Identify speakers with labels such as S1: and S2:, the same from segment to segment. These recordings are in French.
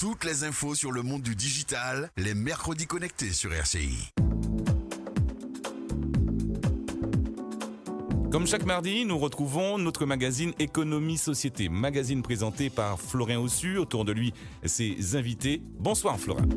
S1: Toutes les infos sur le monde du digital, les mercredis connectés sur RCI.
S2: Comme chaque mardi, nous retrouvons notre magazine Économie Société, magazine présenté par Florin Ossu. Autour de lui, ses invités. Bonsoir Florin.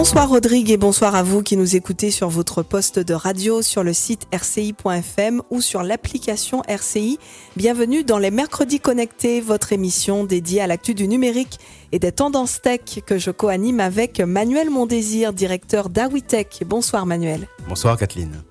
S3: Bonsoir Rodrigue et bonsoir à vous qui nous écoutez sur votre poste de radio, sur le site rci.fm ou sur l'application RCI. Bienvenue dans les Mercredis Connectés, votre émission dédiée à l'actu du numérique et des tendances tech que je co-anime avec Manuel Mondésir, directeur d'Awitech. Bonsoir Manuel.
S4: Bonsoir Kathleen.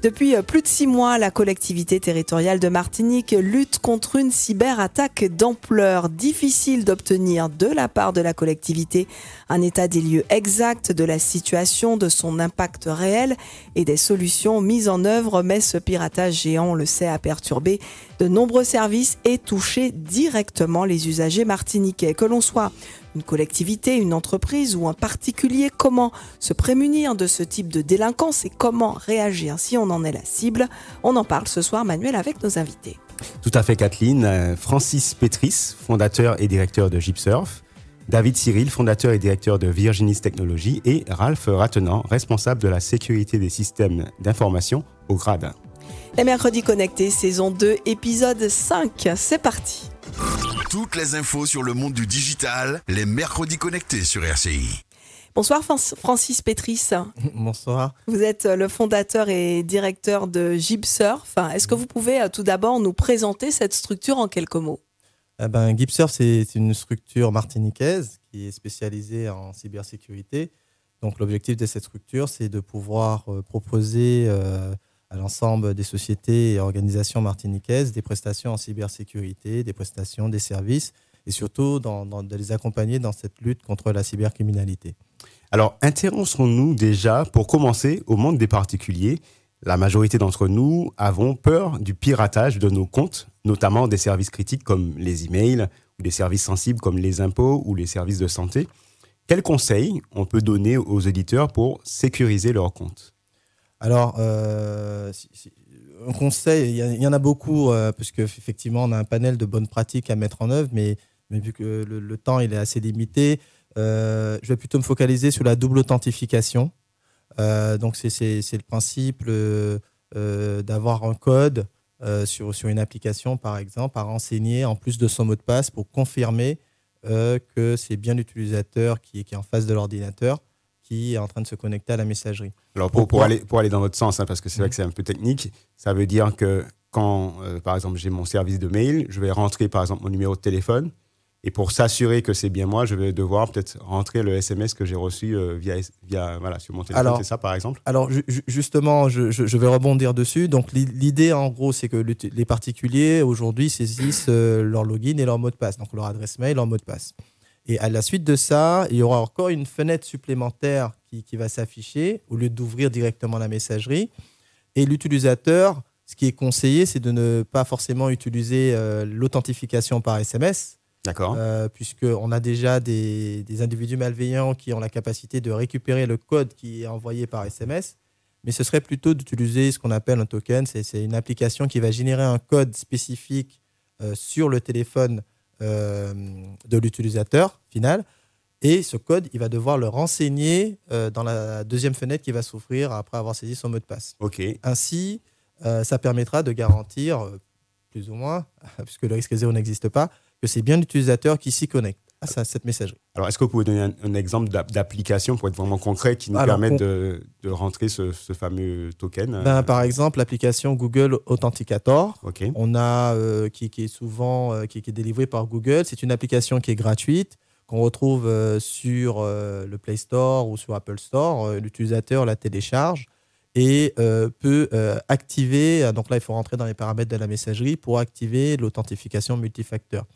S3: Depuis euh, plus de six mois, la collectivité territoriale de Martinique lutte contre une cyberattaque d'ampleur. Difficile d'obtenir de la part de la collectivité un état des lieux exact de la situation, de son impact réel et des solutions mises en œuvre, mais ce piratage géant, on le sait, a perturbé de nombreux services et touché directement les usagers martiniquais. Que l'on soit une collectivité, une entreprise ou un particulier, comment se prémunir de ce type de délinquance et comment réagir si on en est la cible? On en parle ce soir, Manuel, avec nos invités.
S4: Tout à fait, Kathleen. Euh, Francis Petris, fondateur et directeur de Gipsurf. David Cyril, fondateur et directeur de Virginis Technologies. Et Ralph Rattenant, responsable de la sécurité des systèmes d'information au GRAD.
S3: Les mercredis connectés, saison 2, épisode 5. C'est parti.
S1: Toutes les infos sur le monde du digital, les mercredis connectés sur RCI.
S3: Bonsoir Francis Pétris.
S5: Bonsoir.
S3: Vous êtes le fondateur et directeur de Gipsurf. Est-ce que vous pouvez euh, tout d'abord nous présenter cette structure en quelques mots?
S5: Eh ben, Gipsurf, c'est une structure martiniquaise qui est spécialisée en cybersécurité. Donc l'objectif de cette structure, c'est de pouvoir euh, proposer euh, à l'ensemble des sociétés et organisations martiniquaises des prestations en cybersécurité, des prestations, des services, et surtout de les accompagner dans cette lutte contre la cybercriminalité.
S4: Alors, intéressons-nous déjà, pour commencer, au monde des particuliers. La majorité d'entre nous avons peur du piratage de nos comptes, notamment des services critiques comme les emails ou des services sensibles comme les impôts ou les services de santé. Quels conseils on peut donner aux éditeurs pour sécuriser leurs comptes?
S5: Alors, euh, un conseil, il y, en a beaucoup, euh, parce qu'effectivement, on a un panel de bonnes pratiques à mettre en œuvre, mais, vu que le, temps est assez limité, euh, je vais plutôt me focaliser sur la double authentification. donc, c'est le principe d'avoir un code sur, une application, par exemple, à renseigner en plus de son mot de passe pour confirmer que c'est bien l'utilisateur qui est en face de l'ordinateur qui est en train de se connecter à la messagerie.
S4: Alors pour, pour, aller, pour aller dans votre sens, hein, parce que c'est vrai que c'est un peu technique, ça veut dire que quand, euh, par exemple, j'ai mon service de mail, je vais rentrer, par exemple, mon numéro de téléphone, et pour s'assurer que c'est bien moi, je vais devoir peut-être rentrer le SMS que j'ai reçu euh, via, via, voilà, sur mon téléphone, c'est ça par exemple?
S5: Alors justement, je, je, vais rebondir dessus. Donc l'idée en gros, c'est que les particuliers aujourd'hui saisissent euh, leur login et leur mot de passe, donc leur adresse mail, leur mot de passe. Et à la suite de ça, il y aura encore une fenêtre supplémentaire qui, qui va s'afficher au lieu d'ouvrir directement la messagerie. Et l'utilisateur, ce qui est conseillé, c'est de ne pas forcément utiliser euh, l'authentification par SMS.
S4: D'accord. Euh,
S5: Puisqu'on a déjà des, des, individus malveillants qui ont la capacité de récupérer le code qui est envoyé par SMS. Mais ce serait plutôt d'utiliser ce qu'on appelle un token. C'est une application qui va générer un code spécifique euh, sur le téléphone euh, de l'utilisateur final. Et ce code, il va devoir le renseigner euh, dans la deuxième fenêtre qui va s'ouvrir après avoir saisi son mot de passe. Ainsi, euh, ça permettra de garantir, plus ou moins, puisque le risque zéro n'existe pas, que c'est bien l'utilisateur qui s'y connecte à cette messagerie.
S4: Alors, est-ce que vous pouvez donner un, exemple d'application pour être vraiment concret qui nous permette de, rentrer ce, fameux token
S5: euh? Ben, Par exemple, l'application Google Authenticator, on a, euh, qui, est souvent euh, qui, est délivrée par Google. C'est une application qui est gratuite, qu'on retrouve sur le Play Store ou sur Apple Store. L'utilisateur la télécharge et peut activer, donc là il faut rentrer dans les paramètres de la messagerie pour activer l'authentification multifacteur.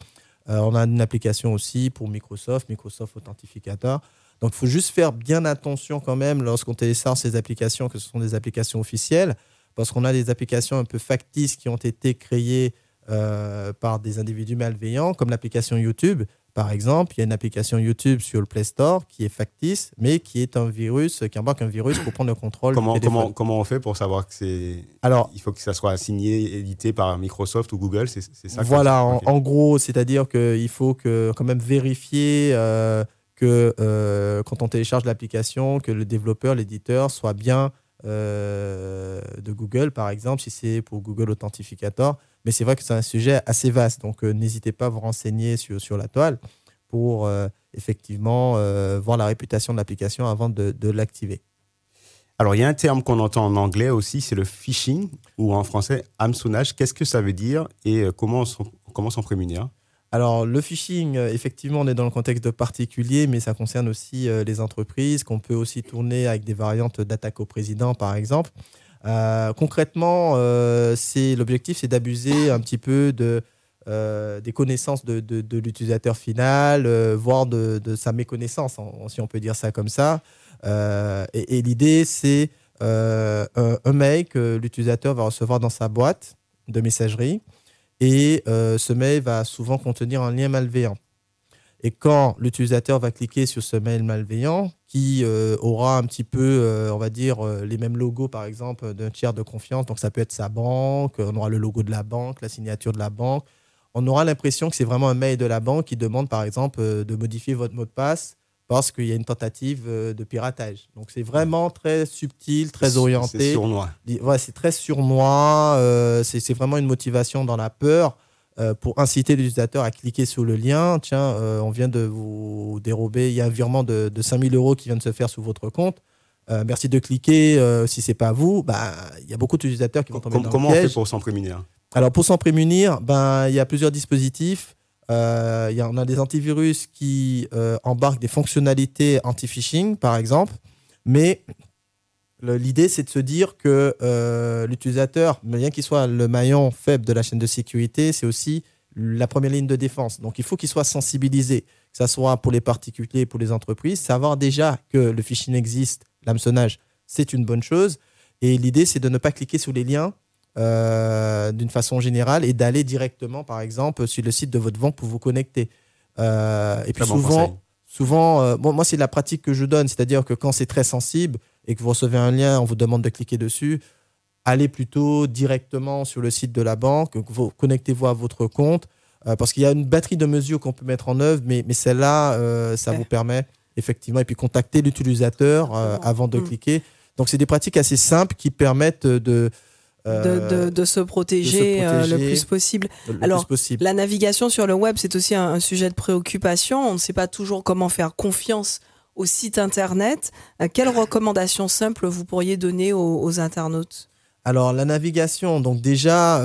S5: Euh, on a une application aussi pour Microsoft, Microsoft Authentificator. Donc, il faut juste faire bien attention quand même lorsqu'on télécharge ces applications, que ce sont des applications officielles, parce qu'on a des applications un peu factices qui ont été créées euh, par des individus malveillants, comme l'application YouTube. Par exemple, il y a une application YouTube sur le Play Store qui est factice, mais qui est un virus, qui embarque un virus pour prendre le contrôle
S4: comment,
S5: du.
S4: Comment, comment on fait pour savoir que c'est. Alors, il faut que ça soit signé, édité par Microsoft ou Google, c'est ça
S5: Voilà, en, gros, c'est-à-dire qu'il faut que, quand même vérifier euh, que euh, quand on télécharge l'application, que le développeur, l'éditeur soit bien de Google, par exemple, si c'est pour Google Authentificator. Mais c'est vrai que c'est un sujet assez vaste, donc euh, n'hésitez pas à vous renseigner sur, sur la toile pour euh, effectivement voir la réputation de l'application avant de, de l'activer.
S4: Alors, il y a un terme qu'on entend en anglais aussi, c'est le phishing, ou en français, hameçonnage. Qu'est-ce que ça veut dire et comment s'en prémunir?
S5: Alors, le phishing, euh, effectivement, on est dans le contexte de particulier, mais ça concerne aussi euh, les entreprises, qu'on peut aussi tourner avec des variantes d'attaque au président, par exemple. Euh, concrètement, l'objectif, c'est d'abuser un petit peu de, des connaissances de, l'utilisateur final, voire de, sa méconnaissance, si on peut dire ça comme ça. et, l'idée, c'est un, mail que l'utilisateur va recevoir dans sa boîte de messagerie et euh, ce mail va souvent contenir un lien malveillant. Et quand l'utilisateur va cliquer sur ce mail malveillant, qui euh, aura un petit peu, euh, on va dire, les mêmes logos, par exemple, d'un tiers de confiance, donc ça peut être sa banque, on aura le logo de la banque, la signature de la banque, on aura l'impression que c'est vraiment un mail de la banque qui demande, par exemple, de modifier votre mot de passe parce qu'il y a une tentative euh, de piratage. Donc c'est vraiment très subtil, très orienté.
S4: C'est sournois.
S5: Ouais, c'est très sournois. Euh, c'est vraiment une motivation dans la peur euh, pour inciter l'utilisateur à cliquer sur le lien. Tiens, on vient de vous dérober, il y a un virement de, de 5000 euros qui vient de se faire sur votre compte. merci de cliquer. si c'est pas vous, bah, il y a beaucoup d'utilisateurs qui vont tomber dans
S4: Comment
S5: le
S4: on fait pour s'en prémunir?
S5: Alors pour s'en prémunir, ben, il y a plusieurs dispositifs. Euh, y on a des antivirus qui euh, embarquent des fonctionnalités anti-phishing, par exemple, mais l'idée, c'est de se dire que euh, l'utilisateur, bien qu'il soit le maillon faible de la chaîne de sécurité, c'est aussi la première ligne de défense. Donc, il faut qu'il soit sensibilisé, que ce soit pour les particuliers, pour les entreprises, savoir déjà que le phishing existe, l'hameçonnage, c'est une bonne chose. Et l'idée, c'est de ne pas cliquer sur les liens d'une façon générale et d'aller directement, par exemple, sur le site de votre banque pour vous connecter. Euh, et puis souvent, souvent euh, bon, moi, c'est la pratique que je donne, c'est-à-dire que quand c'est très sensible et que vous recevez un lien, on vous demande de cliquer dessus, allez plutôt directement sur le site de la banque, connectez-vous à votre compte, parce qu'il y a une batterie de mesures qu'on peut mettre en œuvre, mais, mais celle-là, ça vous permet effectivement, et puis contacter l'utilisateur avant de mm. cliquer. Donc, c'est des pratiques assez simples qui permettent de,
S3: euh, de, se protéger, euh, le plus possible. Alors, la navigation sur le web, c'est aussi un, sujet de préoccupation. On ne sait pas toujours comment faire confiance au site internet. Euh, quelles recommandations simples vous pourriez donner aux, internautes?
S5: Alors, la navigation, donc déjà,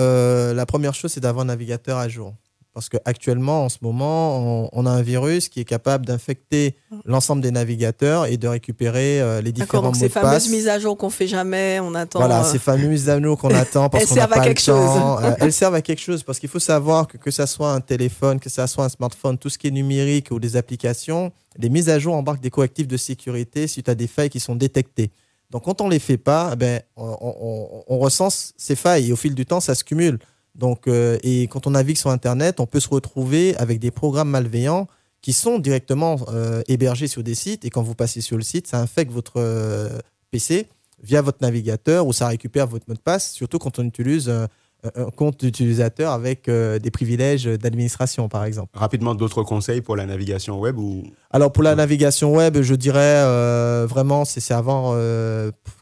S5: la première chose, c'est d'avoir un navigateur à jour. Parce qu'actuellement, en ce moment, on, a un virus qui est capable d'infecter l'ensemble des navigateurs et de récupérer euh, les différents mots de passe. Ces
S3: fameuses mises à jour qu'on fait jamais, on attend.
S5: Voilà, euh, ces fameuses mises à jour qu'on attend parce qu'on n'a pas quelque le temps. Euh, elles servent à quelque chose parce qu'il faut savoir que que ça soit un téléphone, que ça soit un smartphone, tout ce qui est numérique ou des applications, les mises à jour embarquent des correctifs de sécurité suite à des failles qui sont détectées. Donc quand on les fait pas, eh ben, on, on, on recense ces failles et au fil du temps, ça se cumule. Donc, euh, et quand on navigue sur Internet, on peut se retrouver avec des programmes malveillants qui sont directement euh, hébergés sur des sites. Et quand vous passez sur le site, ça infecte votre euh, PC via votre navigateur ou ça récupère votre mot de passe, surtout quand on utilise un compte d'utilisateur avec des privilèges d'administration, par exemple.
S4: Rapidement, d'autres conseils pour la navigation web ou...
S5: Alors, pour la navigation web, je dirais vraiment, c'est avoir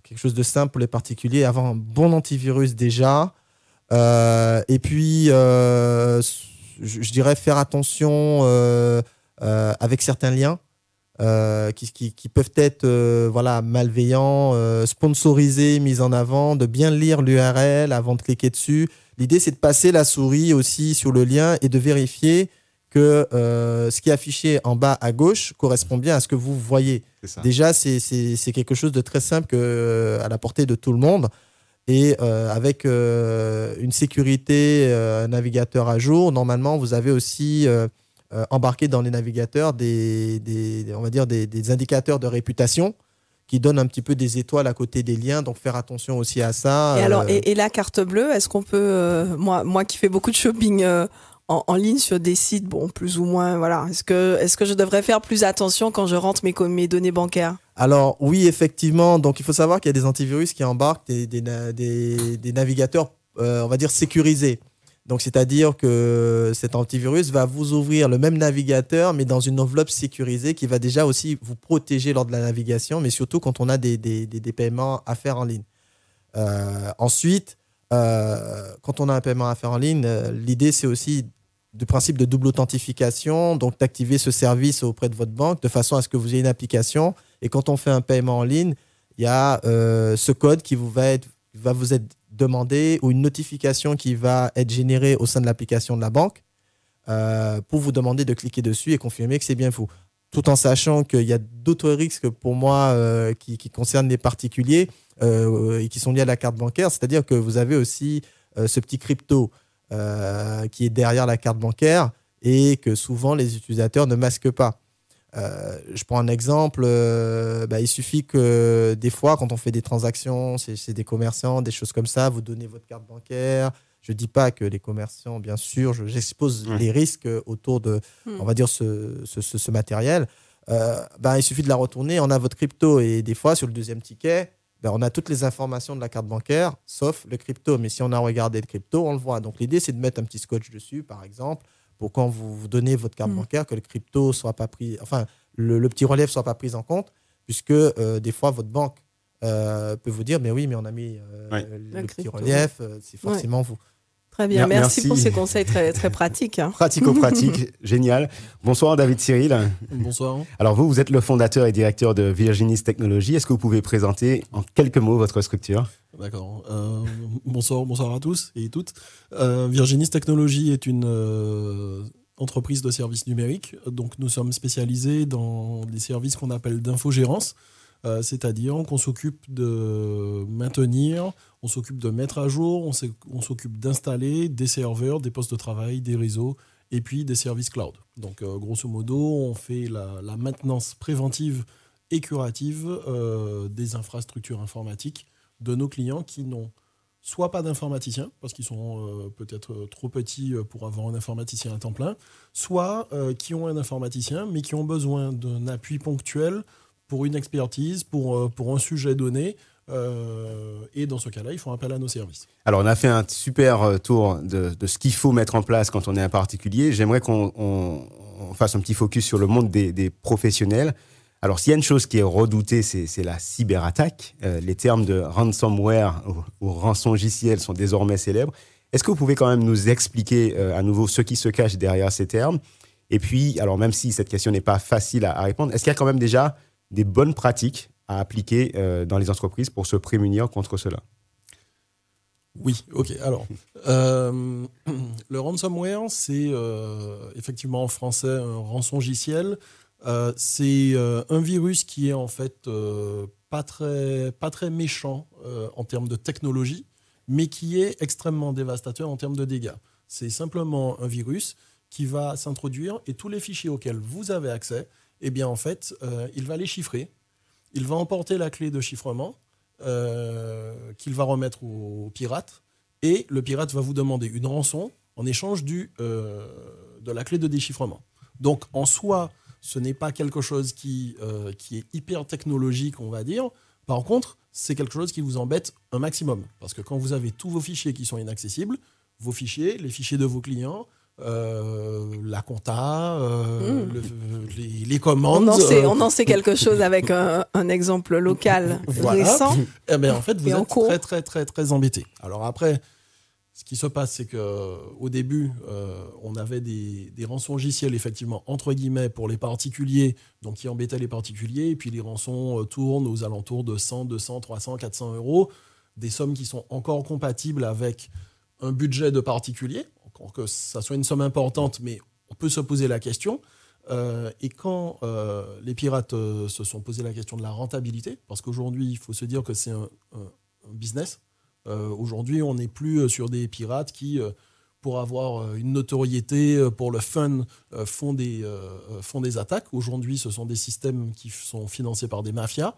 S5: quelque chose de simple pour les particuliers, avoir un bon antivirus déjà. Euh, et puis, euh, je, dirais faire attention euh, avec certains liens. qui, qui, peuvent être voilà, malveillants, sponsorisés, mis en avant, de bien lire l'URL avant de cliquer dessus. L'idée, c'est de passer la souris aussi sur le lien et de vérifier que ce qui est affiché en bas à gauche correspond bien à ce que vous voyez. Déjà, c'est quelque chose de très simple que, à la portée de tout le monde. Et euh, avec euh, une sécurité, euh, un navigateur à jour, normalement, vous avez aussi embarqué dans les navigateurs des, des on va dire des, indicateurs de réputation qui donnent un petit peu des étoiles à côté des liens. Donc faire attention aussi à ça.
S3: Et, alors, et, la carte bleue, est-ce qu'on peut, moi, moi qui fais beaucoup de shopping en, ligne sur des sites, bon, plus ou moins, voilà. Est-ce que, est que je devrais faire plus attention quand je rentre mes, données bancaires?
S5: Alors oui, effectivement. Donc il faut savoir qu'il y a des antivirus qui embarquent des, des, navigateurs, euh, on va dire, sécurisés. Donc, c'est-à-dire que cet antivirus va vous ouvrir le même navigateur, mais dans une enveloppe sécurisée qui va déjà aussi vous protéger lors de la navigation, mais surtout quand on a des, des, des paiements à faire en ligne. Euh, ensuite, euh, quand on a un paiement à faire en ligne, l'idée, c'est aussi du principe de double authentification, donc d'activer ce service auprès de votre banque de façon à ce que vous ayez une application. Et quand on fait un paiement en ligne, il y a euh, ce code qui vous va, être, va vous être demandé ou une notification qui va être générée au sein de l'application de la banque euh, pour vous demander de cliquer dessus et confirmer que c'est bien vous. Tout en sachant qu'il y a d'autres risques pour moi euh, qui, qui, concernent les particuliers et qui sont liés à la carte bancaire, c'est-à-dire que vous avez aussi ce petit crypto euh, qui est derrière la carte bancaire et que souvent les utilisateurs ne masquent pas. Euh, je prends un exemple, euh, bah, il suffit que des fois, quand on fait des transactions, c'est des commerçants, des choses comme ça, vous donnez votre carte bancaire. Je ne dis pas que les commerçants, bien sûr, j'expose les risques autour de, hmm. on va dire, ce, ce, ce, matériel. bah, il suffit de la retourner, on a votre crypto et des fois, sur le deuxième ticket, ben, on a toutes les informations de la carte bancaire, sauf le crypto. Mais si on a regardé le crypto, on le voit. Donc l'idée, c'est de mettre un petit scotch dessus, par exemple, pour quand vous, vous donnez votre carte mm. bancaire, que le crypto soit pas pris, enfin, le, petit relief soit pas pris en compte, puisque euh, des fois, votre banque euh, peut vous dire, mais oui, mais on a mis euh, le, petit relief, c'est forcément vous.
S3: Très bien, merci, pour ces conseils très, très pratiques. Hein.
S4: Pratico-pratique, génial. Bonsoir David Cyril.
S6: Bonsoir.
S4: Alors vous, vous êtes le fondateur et directeur de Virginis Technologies. Est-ce que vous pouvez présenter en quelques mots votre structure?
S6: D'accord. Euh, bonsoir, bonsoir à tous et toutes. Euh, Virginis Technologies est une euh, entreprise de services numériques. Donc nous sommes spécialisés dans des services qu'on appelle d'infogérance. Euh, c'est-à-dire qu'on s'occupe de maintenir, on s'occupe de mettre à jour, on s'occupe d'installer des serveurs, des postes de travail, des réseaux et puis des services cloud. Donc euh, grosso modo, on fait la, maintenance préventive et curative euh, des infrastructures informatiques de nos clients qui n'ont soit pas d'informaticiens, parce qu'ils sont peut-être trop petits pour avoir un informaticien à temps plein, soit qui ont un informaticien, mais qui ont besoin d'un appui ponctuel pour une expertise, euh, pour un sujet donné. Euh, et dans ce cas-là, ils font appel à nos services.
S4: Alors, on a fait un super euh, tour de, ce qu'il faut mettre en place quand on est un particulier. J'aimerais qu'on on, fasse un petit focus sur le monde des, professionnels. Alors, s'il y a une chose qui est redoutée, c'est la cyberattaque. les termes de ransomware ou, ou rançongiciel sont désormais célèbres. Est-ce que vous pouvez quand même nous expliquer à nouveau ce qui se cache derrière ces termes? Et puis, alors même si cette question n'est pas facile à répondre, est-ce qu'il y a quand même déjà des bonnes pratiques à appliquer euh, dans les entreprises pour se prémunir contre cela
S6: oui, ok. Alors, euh, le ransomware, c'est euh, effectivement en français un rançongiciel. c'est un virus qui est en fait pas, très, pas très méchant en termes de technologie, mais qui est extrêmement dévastateur en termes de dégâts. C'est simplement un virus qui va s'introduire et tous les fichiers auxquels vous avez accès, eh bien en fait, euh, il va les chiffrer. Il va emporter la clé de chiffrement euh, qu'il va remettre au, pirate. Et le pirate va vous demander une rançon en échange euh, de la clé de déchiffrement. Donc en soi, ce n'est pas quelque chose qui, qui est hyper technologique, on va dire. Par contre, c'est quelque chose qui vous embête un maximum. Parce que quand vous avez tous vos fichiers qui sont inaccessibles, vos fichiers, les fichiers de vos clients, euh, la compta, euh, hmm. les, commandes.
S3: On en, sait, quelque chose avec un, exemple local récent.
S6: Eh ben, en fait, vous êtes très, très, très, très embêté. Alors après, ce qui se passe, c'est qu'au début, euh, on avait des, des rançongiciels, effectivement, entre guillemets, pour les particuliers, donc qui embêtaient les particuliers, et puis les rançons tournent aux alentours de 100, 200, 300, 400 euros, des sommes qui sont encore compatibles avec un budget de particulier que ça soit une somme importante, mais on peut se poser la question. Euh, et quand euh, les pirates euh, se sont posé la question de la rentabilité, parce qu'aujourd'hui, il faut se dire que c'est un, business. Aujourd'hui, on n'est plus sur des pirates qui, pour avoir une notoriété, pour le fun, font, des, font des attaques. Aujourd'hui, ce sont des systèmes qui sont financés par des mafias.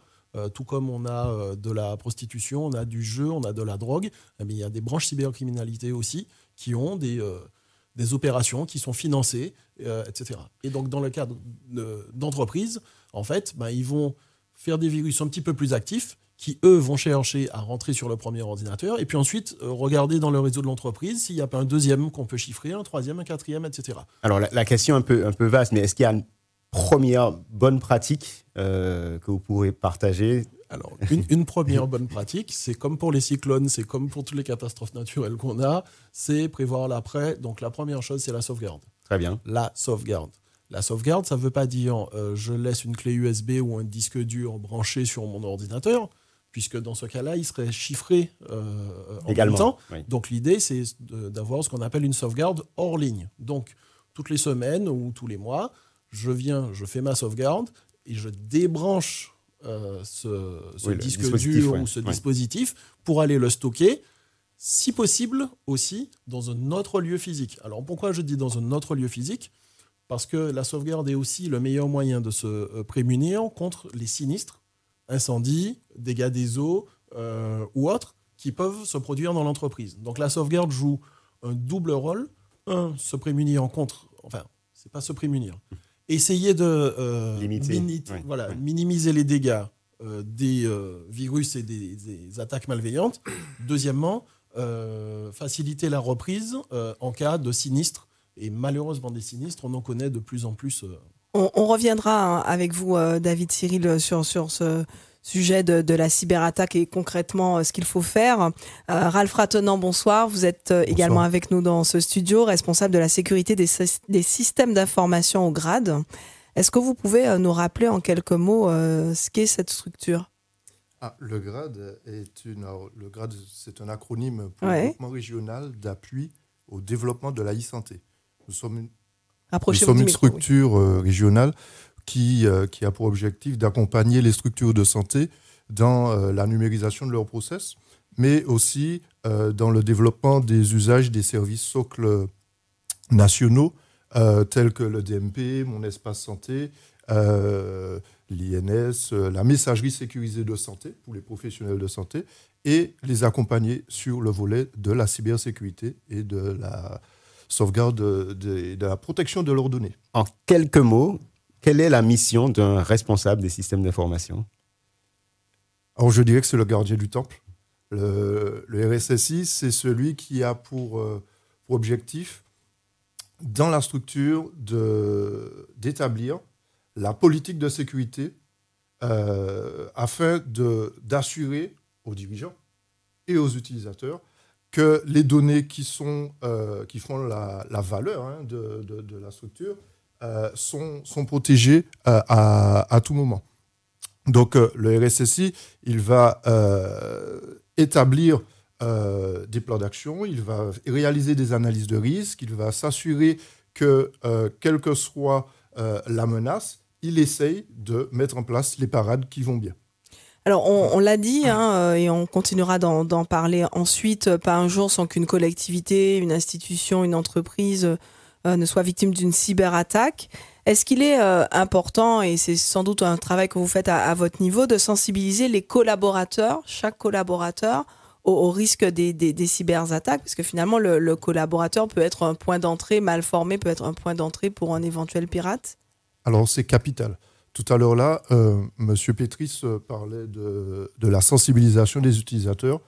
S6: tout comme on a de la prostitution, on a du jeu, on a de la drogue, mais il y a des branches cybercriminalité aussi qui ont des, euh, des opérations qui sont financées, etc. Et donc, dans le cadre d'entreprises, en fait, ben, ils vont faire des virus un petit peu plus actifs qui, eux, vont chercher à rentrer sur le premier ordinateur, et puis ensuite euh, regarder dans le réseau de l'entreprise s'il n'y a pas un deuxième qu'on peut chiffrer, un troisième, un quatrième, etc.
S4: Alors la, question un peu, un peu vaste, mais est-ce qu'il y a une première bonne pratique euh, que vous pourrez partager
S6: alors, une, une, première bonne pratique, c'est comme pour les cyclones, c'est comme pour toutes les catastrophes naturelles qu'on a, c'est prévoir l'après. Donc, la première chose, c'est la sauvegarde.
S4: Très bien.
S6: La sauvegarde. La sauvegarde, ça ne veut pas dire euh, je laisse une clé USB ou un disque dur branché sur mon ordinateur puisque dans ce cas-là, il serait chiffré euh, en même temps. Donc l'idée, c'est d'avoir ce qu'on appelle une sauvegarde hors ligne. Donc toutes les semaines ou tous les mois, je viens, je fais ma sauvegarde et je débranche euh, ce, disque dur ou ce dispositif pour aller le stocker, si possible aussi dans un autre lieu physique. Alors pourquoi je dis dans un autre lieu physique? Parce que la sauvegarde est aussi le meilleur moyen de se euh, prémunir contre les sinistres incendies, dégâts des eaux euh, ou autres qui peuvent se produire dans l'entreprise. Donc la sauvegarde joue un double rôle. Un, se prémunir contre, enfin, c'est pas se prémunir, essayer de euh, voilà, minimiser les dégâts euh, des virus et des, attaques malveillantes. Deuxièmement, faciliter la reprise en cas de sinistre. Et malheureusement, des sinistres, on en connaît de plus en plus
S3: on, reviendra hein, avec vous, euh, David Cyril, sur, sur ce sujet de, la cyberattaque et concrètement euh, ce qu'il faut faire. Euh, Ralph Ratenant, bonsoir. Vous êtes également avec nous dans ce studio, responsable de la sécurité des, systèmes d'information au GRAD. Est-ce que vous pouvez nous rappeler en quelques mots ce qu'est cette structure?
S7: Ah, le GRAD est une, le GRAD, c'est un acronyme pour le groupement régional d'appui au développement de la e-santé. Nous sommes une, nous sommes une structure euh, régionale qui, euh, qui a pour objectif d'accompagner les structures de santé dans euh, la numérisation de leurs process, mais aussi dans le développement des usages des services socles nationaux tels que le DMP, Mon Espace Santé, l'INS, la messagerie sécurisée de santé pour les professionnels de santé, et les accompagner sur le volet de la cybersécurité et de la sauvegarde de, la protection de leurs données.
S4: En quelques mots, quelle est la mission d'un responsable des systèmes d'information?
S7: Alors je dirais que c'est le gardien du temple. Le, RSSI, c'est celui qui a pour, euh, objectif, dans la structure, d'établir la politique de sécurité euh, afin d'assurer aux dirigeants et aux utilisateurs que les données qui, sont, euh, qui font la, valeur hein, de, de, la structure sont, sont protégées euh, à, tout moment. Donc le RSSI, il va établir des plans d'action, il va réaliser des analyses de risque, il va s'assurer que, quelle que soit la menace, il essaye de mettre en place les parades qui vont bien.
S3: Alors, on, l'a dit, hein, euh, et on continuera d'en parler ensuite, euh, pas un jour sans qu'une collectivité, une institution, une entreprise euh, ne soit victime d'une cyberattaque. Est-ce qu'il est important, et c'est sans doute un travail que vous faites à, votre niveau, de sensibiliser les collaborateurs, chaque collaborateur, au, risque des, des, cyberattaques? Parce que finalement, le collaborateur peut être un point d'entrée mal formé, peut être un point d'entrée pour un éventuel pirate?
S7: Alors, c'est capital. Tout à l'heure là, euh, M. Pétris euh, parlait de, la sensibilisation des utilisateurs.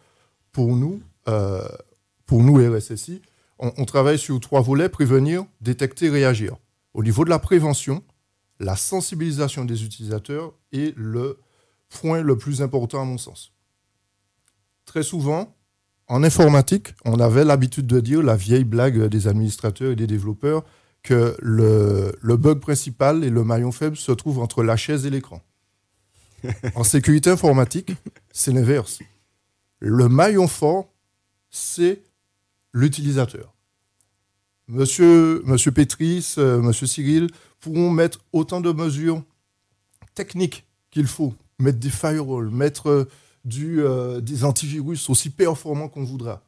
S7: Pour nous, euh, pour nous RSSI, on, travaille sur trois volets prévenir, détecter, réagir. Au niveau de la prévention, la sensibilisation des utilisateurs est le point le plus important à mon sens. Très souvent, en informatique, on avait l'habitude de dire la vieille blague des administrateurs et des développeurs que le, bug principal et le maillon faible se trouvent entre la chaise et l'écran. en sécurité informatique, c'est l'inverse. Le maillon fort, c'est l'utilisateur. Monsieur, monsieur Pétris, euh, monsieur Cyril pourront mettre autant de mesures techniques qu'il faut, mettre des firewalls, mettre euh, euh, des antivirus aussi performants qu'on voudra.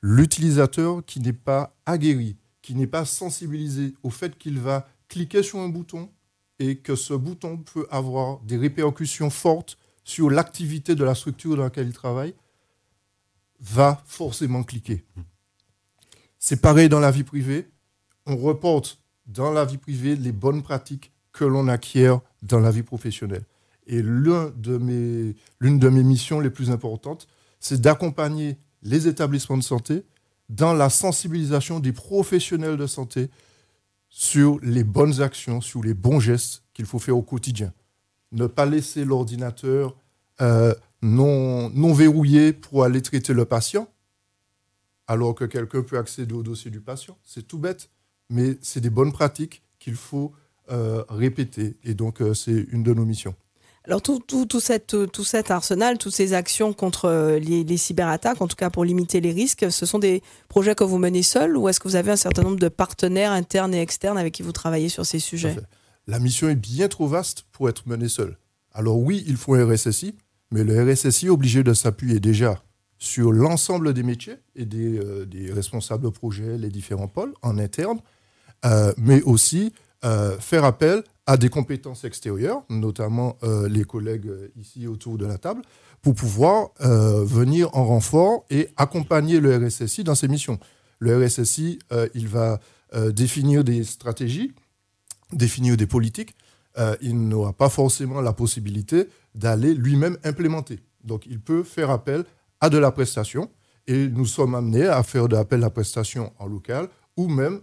S7: L'utilisateur qui n'est pas aguerri, qui n'est pas sensibilisé au fait qu'il va cliquer sur un bouton et que ce bouton peut avoir des répercussions fortes sur l'activité de la structure dans laquelle il travaille, va forcément cliquer. C'est pareil dans la vie privée. on reporte dans la vie privée les bonnes pratiques que l'on acquiert dans la vie professionnelle. Et l'une de, mes, missions les plus importantes, c'est d'accompagner les établissements de santé dans la sensibilisation des professionnels de santé sur les bonnes actions, sur les bons gestes qu'il faut faire au quotidien. Ne pas laisser l'ordinateur euh, non verrouillé pour aller traiter le patient, alors que quelqu'un peut accéder au dossier du patient. C'est tout bête, mais c'est des bonnes pratiques qu'il faut euh, répéter. Et donc, euh, c'est une de nos missions.
S3: Alors tout, tout, tout, cette, tout cet arsenal, toutes ces actions contre euh, les, cyberattaques, en tout cas pour limiter les risques, ce sont des projets que vous menez seuls ou est-ce que vous avez un certain nombre de partenaires internes et externes avec qui vous travaillez sur ces sujets?
S7: La mission est bien trop vaste pour être menée seule. Alors oui, il faut un RSSI, mais le RSSI est obligé de s'appuyer déjà sur l'ensemble des métiers et des, euh, responsables de projet, les différents pôles en interne, euh, mais aussi faire appel à des compétences extérieures, notamment euh, les collègues euh, ici autour de la table, pour pouvoir euh, venir en renfort et accompagner le RSSI dans ses missions. Le RSSI, il va définir des stratégies, définir des politiques. il n'aura pas forcément la possibilité d'aller lui-même implémenter. Donc, il peut faire appel à de la prestation et nous sommes amenés à faire de à prestation en local ou même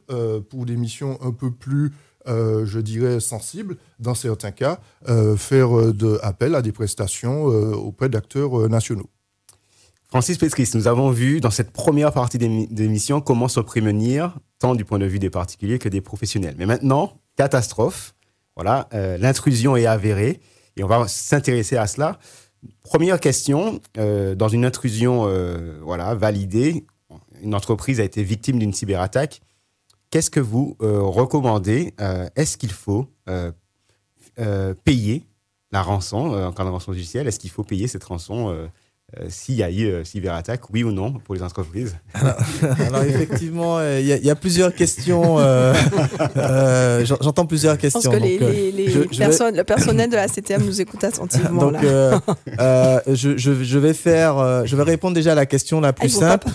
S7: pour des missions un peu plus euh, je dirais, sensible, dans certains cas, euh, faire euh, de, appel à des prestations auprès d'acteurs nationaux.
S4: Francis Petris, nous avons vu dans cette première partie d'émission comment se prémunir, tant du point de vue des particuliers que des professionnels. Mais maintenant, catastrophe, voilà, l'intrusion est avérée et on va s'intéresser à cela. Première question, dans une intrusion voilà, validée, une entreprise a été victime d'une cyberattaque. Qu'est-ce que vous euh, recommandez euh, Est-ce qu'il faut euh, payer la rançon en cas rançon logicielle Est-ce qu'il faut payer cette rançon s'il y a eu cyberattaque, oui ou non, pour les entreprises
S5: alors, effectivement, il y, a plusieurs questions. J'entends plusieurs questions. Je pense
S3: que les, personnes, le personnel de la CTM nous écoute attentivement.
S5: donc, je, je, vais faire, je vais répondre déjà à la question la plus simple.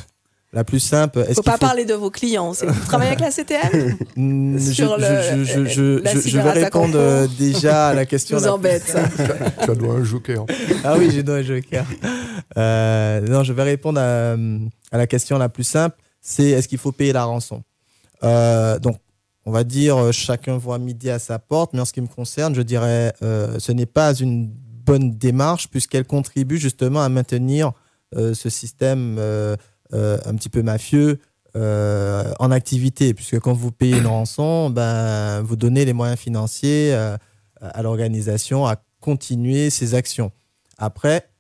S5: La plus simple.
S3: Il ne faut pas parler de vos clients. Vous travaillez avec la CTM
S5: Sur je, je, je, vais répondre euh, déjà à la question.
S3: Je vous embête.
S7: tu dois un joker.
S5: Ah oui, j'ai dois un joker. Euh, non, je vais répondre à, la question la plus simple. C'est est-ce qu'il faut payer la rançon? Euh, Donc, on va dire chacun voit midi à sa porte, mais en ce qui me concerne, je dirais ce n'est pas une bonne démarche puisqu'elle contribue justement à maintenir ce système euh, un petit peu mafieux euh, en activité, puisque quand vous payez une rançon, ben, vous donnez les moyens financiers euh, à l'organisation à continuer ses actions. Après,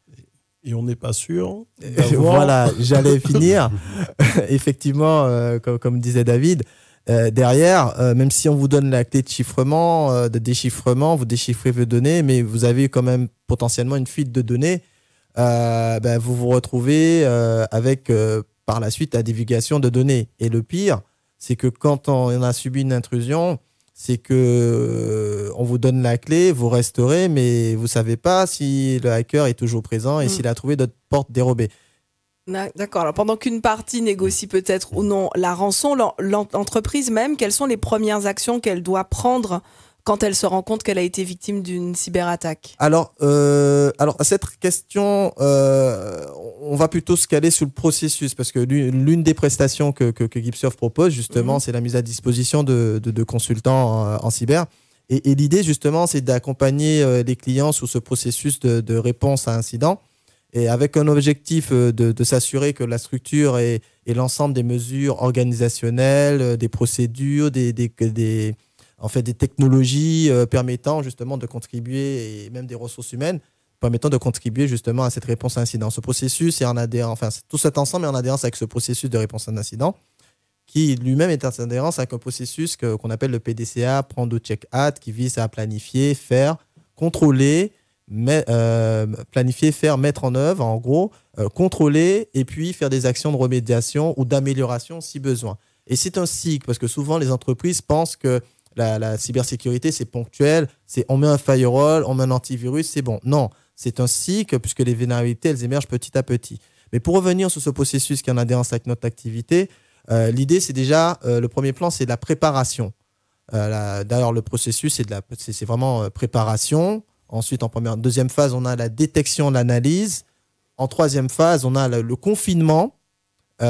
S6: et on n'est pas sûr.
S5: voilà, j'allais finir. Effectivement, comme, disait David, derrière, même si on vous donne la clé de chiffrement, de déchiffrement, vous déchiffrez vos données, mais vous avez quand même potentiellement une fuite de données euh, ben, vous vous retrouvez euh, avec euh, par la suite la divulgation de données. Et le pire, c'est que quand on a subi une intrusion, c'est que on vous donne la clé, vous resterez, mais vous savez pas si le hacker est toujours présent et mm. s'il a trouvé d'autres portes dérobées.
S3: D'accord. Alors pendant qu'une partie négocie peut-être ou non la rançon, l'entreprise même, quelles sont les premières actions qu'elle doit prendre quand elle se rend compte qu'elle a été victime d'une cyberattaque
S5: Alors, euh, alors à cette question, euh, on va plutôt se caler sur le processus parce que l'une des prestations que, que, propose justement, mhm. c'est la mise à disposition de, de, consultants en, cyber. Et, l'idée justement, c'est d'accompagner euh, les clients sur ce processus de, de, réponse à incident et avec un objectif de, de s'assurer que la structure et, et l'ensemble des mesures organisationnelles, des procédures, des, des, des en fait des technologies euh, permettant justement de contribuer et même des ressources humaines permettant de contribuer justement à cette réponse à incident. Ce processus est en adhérence, enfin tout cet ensemble est en adhérence avec ce processus de réponse à un incident qui lui-même est en adhérence avec un processus qu'on appelle le PDCA, Prendre Check Act, qui vise à planifier, faire, contrôler, euh, planifier, faire, mettre en œuvre, en gros, euh, contrôler et puis faire des actions de remédiation ou d'amélioration si besoin. Et c'est un cycle, parce que souvent les entreprises pensent que la, cybersécurité, c'est ponctuel. C'est on met un firewall, on met un antivirus, c'est bon. Non, c'est un cycle puisque les vulnérabilités, elles émergent petit à petit. Mais pour revenir sur ce processus qui est en adhérence avec notre activité, L'idée, c'est déjà, le premier plan, c'est la préparation. D'ailleurs, le processus, c'est vraiment préparation. Ensuite, en deuxième phase, on a la détection, l'analyse. En troisième phase, on a le, confinement, euh,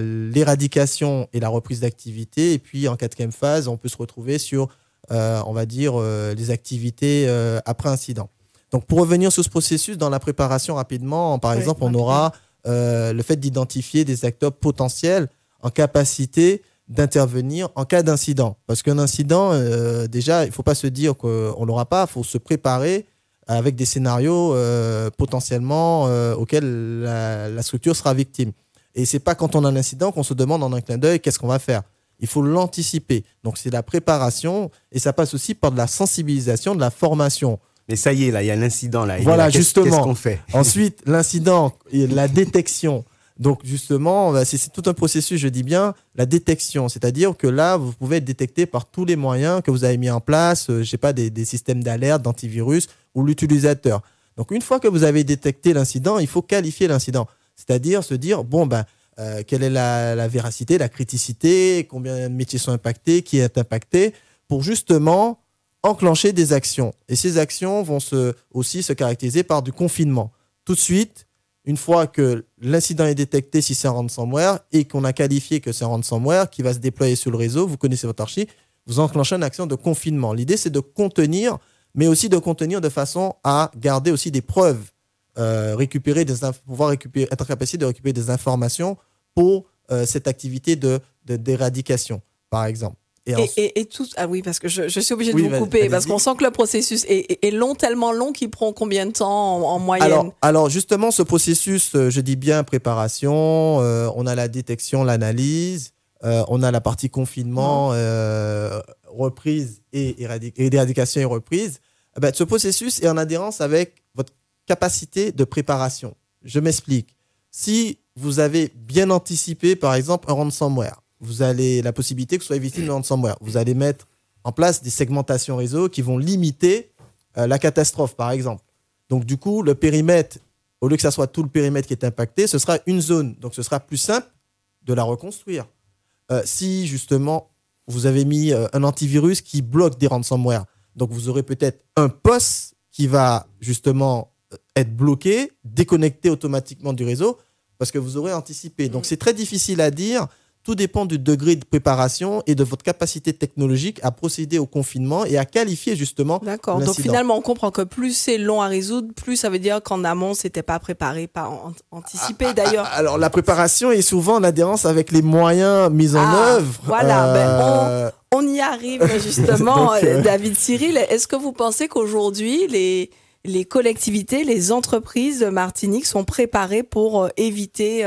S5: l'éradication et la reprise d'activité. Et puis, en quatrième phase, on peut se retrouver sur, euh, on va dire, euh, les activités après incident. Donc, pour revenir sur ce processus, dans la préparation rapidement, par exemple, on aura le fait d'identifier des acteurs potentiels en capacité d'intervenir en cas d'incident. Parce qu'un incident, euh, déjà, il ne faut pas se dire qu'on l'aura pas, il faut se préparer avec des scénarios euh, potentiellement euh, auxquels la, structure sera victime. Et c'est pas quand on a un incident qu'on se demande en un clin d'œil qu'est-ce qu'on va faire? Il faut l'anticiper. Donc c'est la préparation et ça passe aussi par de la sensibilisation, de la formation.
S4: Mais ça y est, là, il y a l'incident. Là.
S5: Voilà, justement. Qu'est-ce qu'on fait? Ensuite, l'incident, la détection. Donc justement, bah, c'est tout un processus, je dis bien, la détection. C'est-à-dire que là, vous pouvez être détecté par tous les moyens que vous avez mis en place, euh, je sais pas, des, systèmes d'alerte, d'antivirus ou l'utilisateur. Donc une fois que vous avez détecté l'incident, il faut qualifier l'incident. C'est-à-dire se dire, bon, ben, euh, quelle est la, véracité, la criticité, combien de métiers sont impactés, qui est impacté, pour justement enclencher des actions. Et ces actions vont se, aussi se caractériser par du confinement. Tout de suite, une fois que l'incident est détecté, si c'est un ransomware, et qu'on a qualifié que c'est un ransomware qui va se déployer sur le réseau, vous connaissez votre archi, vous enclenchez une action de confinement. L'idée, c'est de contenir, mais aussi de contenir de façon à garder aussi des preuves, euh, récupérer des pouvoir récupérer, être capable de récupérer des informations pour euh, cette activité de d'éradication, par exemple.
S3: Et, et, tout. Ah oui, parce que je, suis obligée de vous couper, parce qu'on sent que le processus est, long, tellement long qu'il prend combien de temps en, moyenne
S5: alors, justement, ce processus, euh, je dis bien préparation, euh, on a la détection, l'analyse, euh, on a la partie confinement, reprise et éradication et reprise. Eh ben, ce processus est en adhérence avec votre capacité de préparation. Je m'explique. Si vous avez bien anticipé, par exemple, un ransomware, vous avez la possibilité que ce soit victime de ransomware. Vous allez mettre en place des segmentations réseau qui vont limiter euh, la catastrophe, par exemple. Donc, du coup, le périmètre, au lieu que ça soit tout le périmètre qui est impacté, ce sera une zone. Donc, ce sera plus simple de la reconstruire. Euh, si, justement, vous avez mis euh, un antivirus qui bloque des ransomware, donc vous aurez peut-être un poste qui va, justement, être bloqué, déconnecté automatiquement du réseau, parce que vous aurez anticipé. Donc, c'est très difficile à dire tout dépend du degré de préparation et de votre capacité technologique à procéder au confinement et à qualifier justement.
S3: D'accord. Donc finalement, on comprend que plus c'est long à résoudre, plus ça veut dire qu'en amont, c'était pas préparé, pas anticipé ah, ah, d'ailleurs.
S5: Ah, alors la préparation est souvent en adhérence avec les moyens mis en œuvre.
S3: Voilà. Ben, euh, on, y arrive justement, euh, David Cyril. Est-ce que vous pensez qu'aujourd'hui, les les collectivités, les entreprises de Martinique sont préparées pour euh, éviter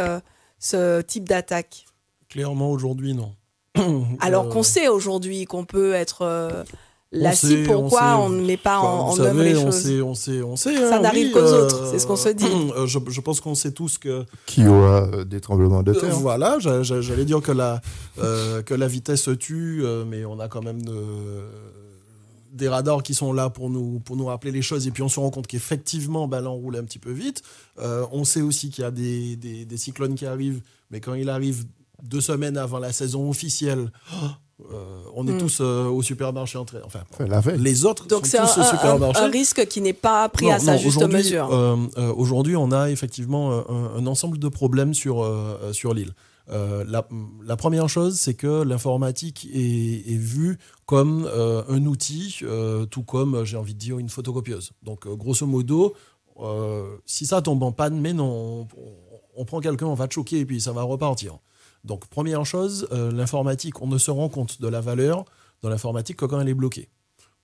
S3: ce type d'attaque?
S6: Clairement, aujourd'hui, non.
S3: Alors qu'on euh, sait aujourd'hui qu'on peut être euh, la cible, pourquoi on, ne met pas en, œuvre les
S6: on
S3: choses?
S6: sait, on sait, on sait,
S3: Ça
S6: hein,
S3: n'arrive qu'aux euh, autres, c'est ce qu'on se dit.
S6: Je, pense qu'on sait tous que...
S7: Qui aura des tremblements de terre.
S6: voilà, j'allais dire que la, que la vitesse tue, mais on a quand même des radars qui sont là pour nous, pour nous rappeler les choses, et puis on se rend compte qu'effectivement, ben, là, on roule un petit peu vite. on sait aussi qu'il y a des, des, des cyclones qui arrivent, mais quand il arrive deux semaines avant la saison officielle, euh, on est hmm. tous euh, au supermarché entré. Enfin, les autres
S3: Donc sont tous au supermarché. Un, un risque qui n'est pas pris à sa juste mesure.
S6: Euh, aujourd'hui, on a effectivement un, ensemble de problèmes sur, sur l'île. La, première chose, c'est que l'informatique est, vue comme un outil, tout comme, j'ai envie de dire, une photocopieuse. Donc, grosso modo, si ça tombe en panne, mais non, on, prend quelqu'un, on va te choquer et puis ça va repartir. Donc, première chose, euh, l'informatique, on ne se rend compte de la valeur dans l'informatique que quand elle est bloquée.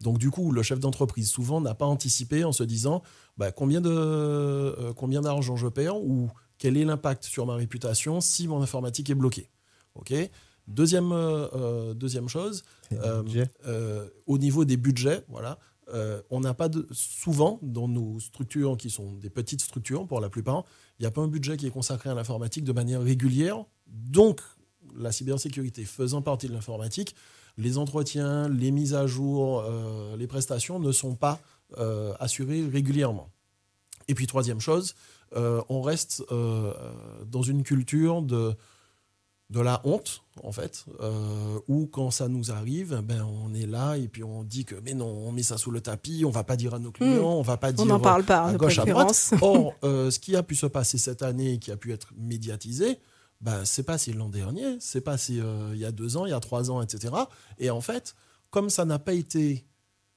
S6: Donc, du coup, le chef d'entreprise, souvent, n'a pas anticipé en se disant bah, combien, de, euh, combien d'argent je perds ou quel est l'impact sur ma réputation si mon informatique est bloquée. OK? Deuxième, euh, deuxième chose, au niveau des budgets, voilà, on n'a pas de, souvent dans nos structures qui sont des petites structures pour la plupart, il n'y a pas un budget qui est consacré à l'informatique de manière régulière donc, la cybersécurité faisant partie de l'informatique, les entretiens, les mises à jour, euh, les prestations ne sont pas euh, assurées régulièrement. Et puis, troisième chose, euh, on reste dans une culture de, de la honte, en fait, euh, ou quand ça nous arrive, ben, on est là et puis on dit que mais non, on met ça sous le tapis, on va pas dire à nos clients, on
S3: on
S6: va pas dire.
S3: On n'en parle pas,
S6: à gauche, à droite. Or, euh, ce qui a pu se passer cette année et qui a pu être médiatisé, ben, c'est passé l'an dernier, c'est passé euh, il y a deux ans, il y a trois ans, etc. Et en fait, comme ça n'a pas été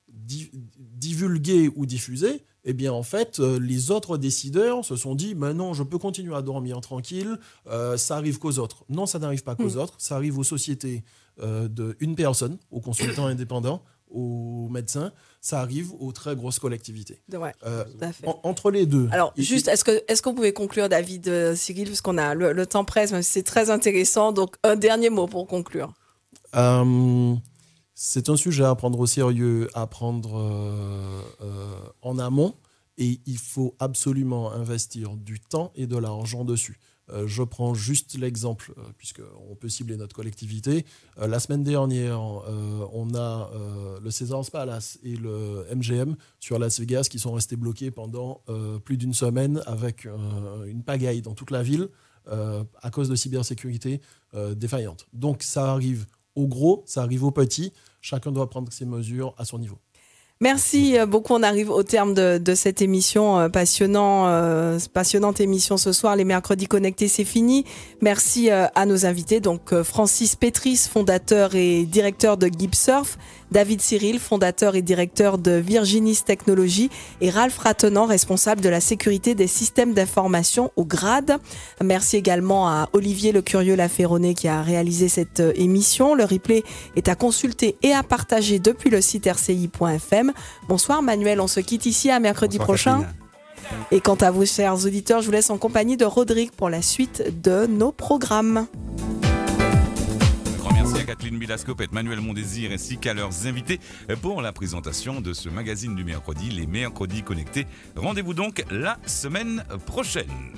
S6: di- divulgué ou diffusé, eh bien en fait, euh, les autres décideurs se sont dit, ben non, je peux continuer à dormir tranquille, euh, ça arrive qu'aux autres. Non, ça n'arrive pas qu'aux
S3: Mm.
S6: autres, ça arrive aux sociétés euh, de une personne, aux consultants indépendants, aux médecins, ça arrive aux très grosses collectivités.
S3: Ouais,
S6: Euh, en- entre les deux.
S3: Alors, juste, est-ce qu'on pouvait conclure, David, euh, Cyril, parce qu'on a le, le temps presse, même si c'est très intéressant. Donc, un dernier mot pour conclure.
S6: Euh, c'est un sujet à prendre au sérieux, à prendre euh, euh, en amont, et il faut absolument investir du temps et de l'argent dessus. Euh, je prends juste l'exemple, puisqu'on peut cibler notre collectivité. La semaine dernière, on a le Caesars Palace et le MGM sur Las Vegas qui sont restés bloqués pendant plus d'une semaine avec une pagaille dans toute la ville à cause de cybersécurité défaillante. Donc ça arrive au gros, ça arrive au petit. Chacun doit prendre ses mesures à son niveau.
S3: Merci euh, beaucoup. On arrive au terme de, de cette émission euh, passionnant, euh, passionnante émission ce soir. Les mercredis connectés, c'est fini. Merci euh, à nos invités. Donc Francis Pétris, fondateur et directeur de GibSurf, David Cyril, fondateur et directeur de Virginis Technologies, et Ralph Ratenant, responsable de la sécurité des systèmes d'information au GRAD. Merci également à Olivier Le Curieux Laferronnet qui a réalisé cette émission. Le replay est à consulter et à partager depuis le site rci.fm. Bonsoir Manuel, on se quitte ici à mercredi
S4: Bonsoir,
S3: prochain.
S4: Catherine.
S3: Et quant à vous, chers auditeurs, je vous laisse en compagnie de Rodrigue pour la suite de nos programmes.
S2: Un grand merci à Kathleen Bilascopette, Manuel Mondésir ainsi qu'à leurs invités pour la présentation de ce magazine du mercredi, les mercredis connectés. Rendez-vous donc la semaine prochaine.